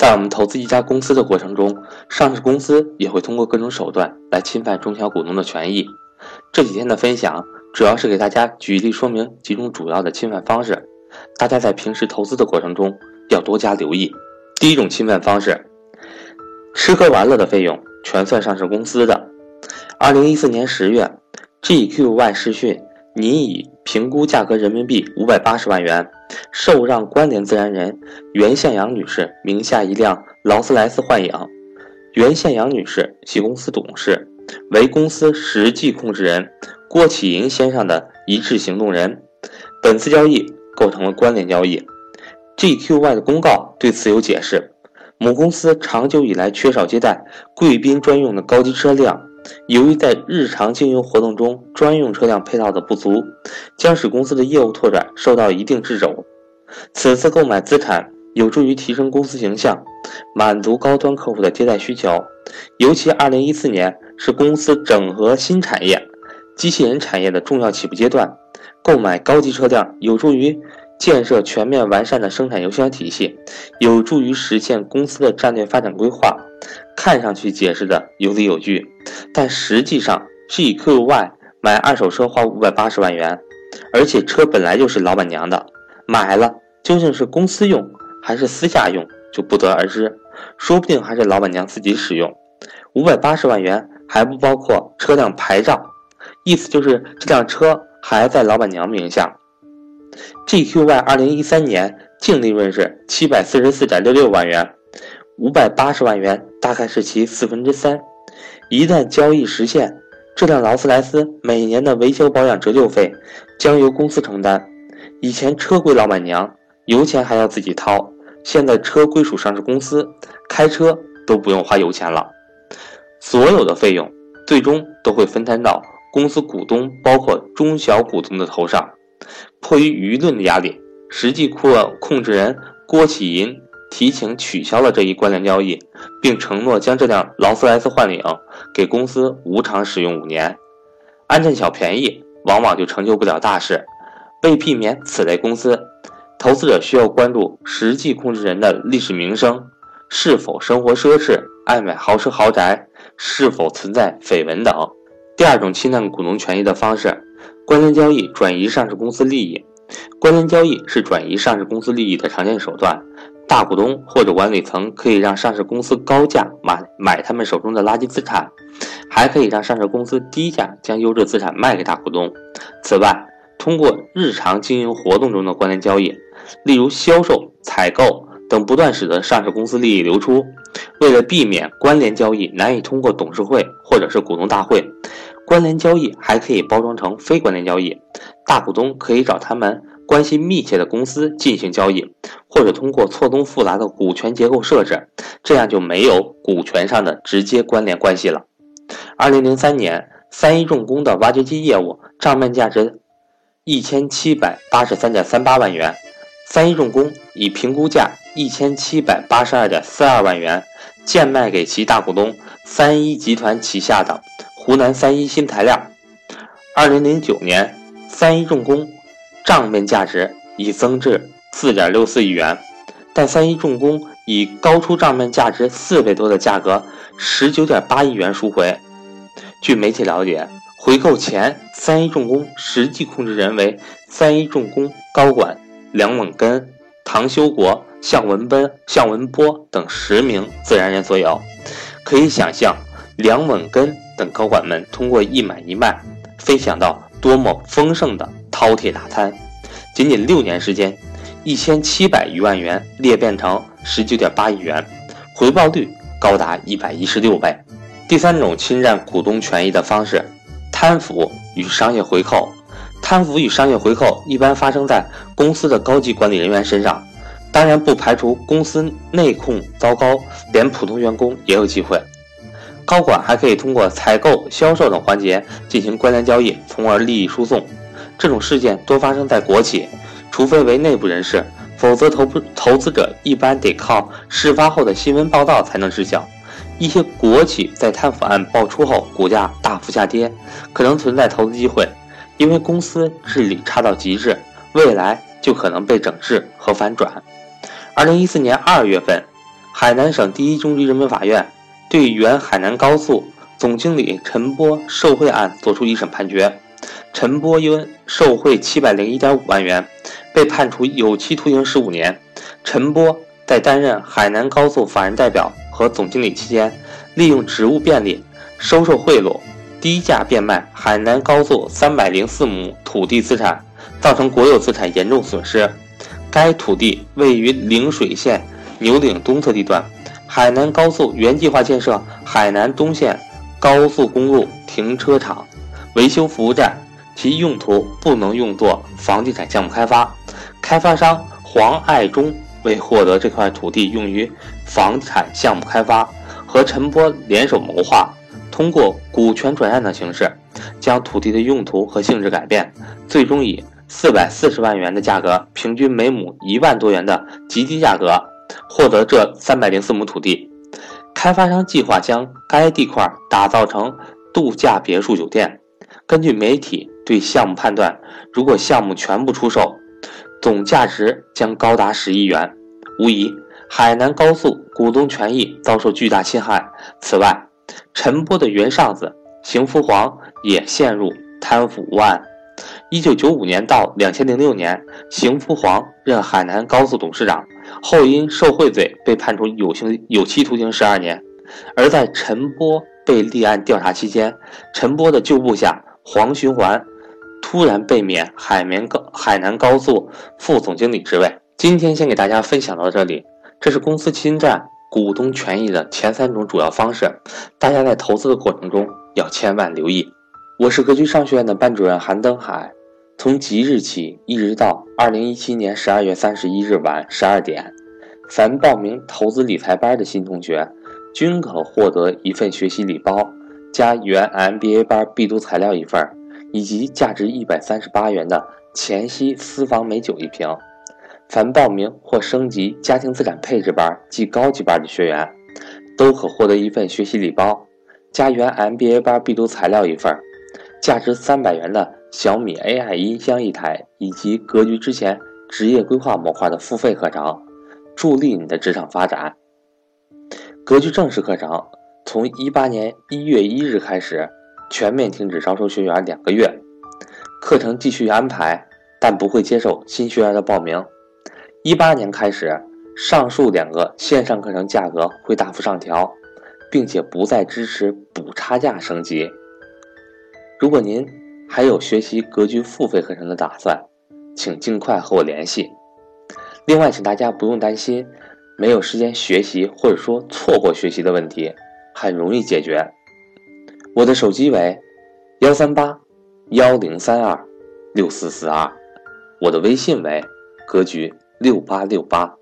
在我们投资一家公司的过程中，上市公司也会通过各种手段来侵犯中小股东的权益。这几天的分享主要是给大家举例说明几种主要的侵犯方式，大家在平时投资的过程中要多加留意。第一种侵犯方式，吃喝玩乐的费用全算上市公司的。二零一四年十月，GQY 视讯拟以评估价格人民币五百八十万元，受让关联自然人袁向阳女士名下一辆劳斯莱斯幻影。袁向阳女士系公司董事，为公司实际控制人郭启银先生的一致行动人。本次交易构成了关联交易。GQY 的公告对此有解释：母公司长久以来缺少接待贵宾专用的高级车辆。由于在日常经营活动中专用车辆配套的不足，将使公司的业务拓展受到一定掣肘。此次购买资产有助于提升公司形象，满足高端客户的接待需求。尤其2014年是公司整合新产业、机器人产业的重要起步阶段，购买高级车辆有助于建设全面完善的生产优销体系，有助于实现公司的战略发展规划。看上去解释的有理有据。但实际上，GQY 买二手车花五百八十万元，而且车本来就是老板娘的，买了究竟是公司用还是私下用就不得而知，说不定还是老板娘自己使用。五百八十万元还不包括车辆牌照，意思就是这辆车还在老板娘名下。GQY 二零一三年净利润是七百四十四点六六万元，五百八十万元大概是其四分之三。一旦交易实现，这辆劳斯莱斯每年的维修保养折旧费将由公司承担。以前车归老板娘，油钱还要自己掏，现在车归属上市公司，开车都不用花油钱了。所有的费用最终都会分摊到公司股东，包括中小股东的头上。迫于舆论的压力，实际控控制人郭启银。提请取消了这一关联交易，并承诺将这辆劳斯莱斯幻领给公司无偿使用五年。安占小便宜，往往就成就不了大事。为避免此类公司，投资者需要关注实际控制人的历史名声，是否生活奢侈，爱买豪车豪宅，是否存在绯闻等。第二种侵占股东权益的方式，关联交易转移上市公司利益。关联交易是转移上市公司利益的常见手段。大股东或者管理层可以让上市公司高价买买他们手中的垃圾资产，还可以让上市公司低价将优质资产卖给大股东。此外，通过日常经营活动中的关联交易，例如销售、采购等，不断使得上市公司利益流出。为了避免关联交易难以通过董事会或者是股东大会，关联交易还可以包装成非关联交易，大股东可以找他们。关系密切的公司进行交易，或者通过错综复杂的股权结构设置，这样就没有股权上的直接关联关系了。二零零三年，三一重工的挖掘机业务账面价值一千七百八十三点三八万元，三一重工以评估价一千七百八十二点四二万元贱卖给其大股东三一集团旗下的湖南三一新材料。二零零九年，三一重工。账面价值已增至四点六四亿元，但三一重工以高出账面价值四倍多的价格，十九点八亿元赎回。据媒体了解，回购前，三一重工实际控制人为三一重工高管梁猛根、唐修国、向文奔、向文波等十名自然人所有。可以想象，梁猛根等高管们通过一买一卖，分享到多么丰盛的。饕餮大餐，仅仅六年时间，一千七百余万元裂变成十九点八亿元，回报率高达一百一十六倍。第三种侵占股东权益的方式，贪腐与商业回扣。贪腐与商业回扣一般发生在公司的高级管理人员身上，当然不排除公司内控糟糕，连普通员工也有机会。高管还可以通过采购、销售等环节进行关联交易，从而利益输送。这种事件多发生在国企，除非为内部人士，否则投投资者一般得靠事发后的新闻报道才能知晓。一些国企在贪腐案爆出后，股价大幅下跌，可能存在投资机会，因为公司治理差到极致，未来就可能被整治和反转。二零一四年二月份，海南省第一中级人民法院对原海南高速总经理陈波受贿案作出一审判决，陈波因受贿七百零一点五万元，被判处有期徒刑十五年。陈波在担任海南高速法人代表和总经理期间，利用职务便利，收受贿赂，低价变卖海南高速三百零四亩土地资产，造成国有资产严重损失。该土地位于陵水县。牛岭东侧地段，海南高速原计划建设海南东线高速公路停车场、维修服务站，其用途不能用作房地产项目开发。开发商黄爱忠为获得这块土地用于房产项目开发，和陈波联手谋划，通过股权转让的形式，将土地的用途和性质改变，最终以四百四十万元的价格，平均每亩一万多元的极低价格。获得这三百零四亩土地，开发商计划将该地块打造成度假别墅酒店。根据媒体对项目判断，如果项目全部出售，总价值将高达十亿元。无疑，海南高速股东权益遭受巨大侵害。此外，陈波的原上司邢福煌也陷入贪腐误案。一九九五年到两千零六年，邢福煌任海南高速董事长。后因受贿罪被判处有刑有期徒刑十二年，而在陈波被立案调查期间，陈波的旧部下黄循环突然被免海绵高海南高速副总经理职位。今天先给大家分享到这里，这是公司侵占股东权益的前三种主要方式，大家在投资的过程中要千万留意。我是格局商学院的班主任韩登海。从即日起，一直到二零一七年十二月三十一日晚十二点，凡报名投资理财班的新同学，均可获得一份学习礼包，加原 MBA 班必读材料一份，以及价值一百三十八元的黔西私房美酒一瓶。凡报名或升级家庭资产配置班即高级班的学员，都可获得一份学习礼包，加原 MBA 班必读材料一份，价值三百元的。小米 AI 音箱一台，以及格局之前职业规划模块的付费课程，助力你的职场发展。格局正式课程从一八年一月一日开始全面停止招收学员两个月，课程继续安排，但不会接受新学员的报名。一八年开始，上述两个线上课程价格会大幅上调，并且不再支持补差价升级。如果您，还有学习格局付费课程的打算，请尽快和我联系。另外，请大家不用担心没有时间学习或者说错过学习的问题，很容易解决。我的手机为幺三八幺零三二六四四二，我的微信为格局六八六八。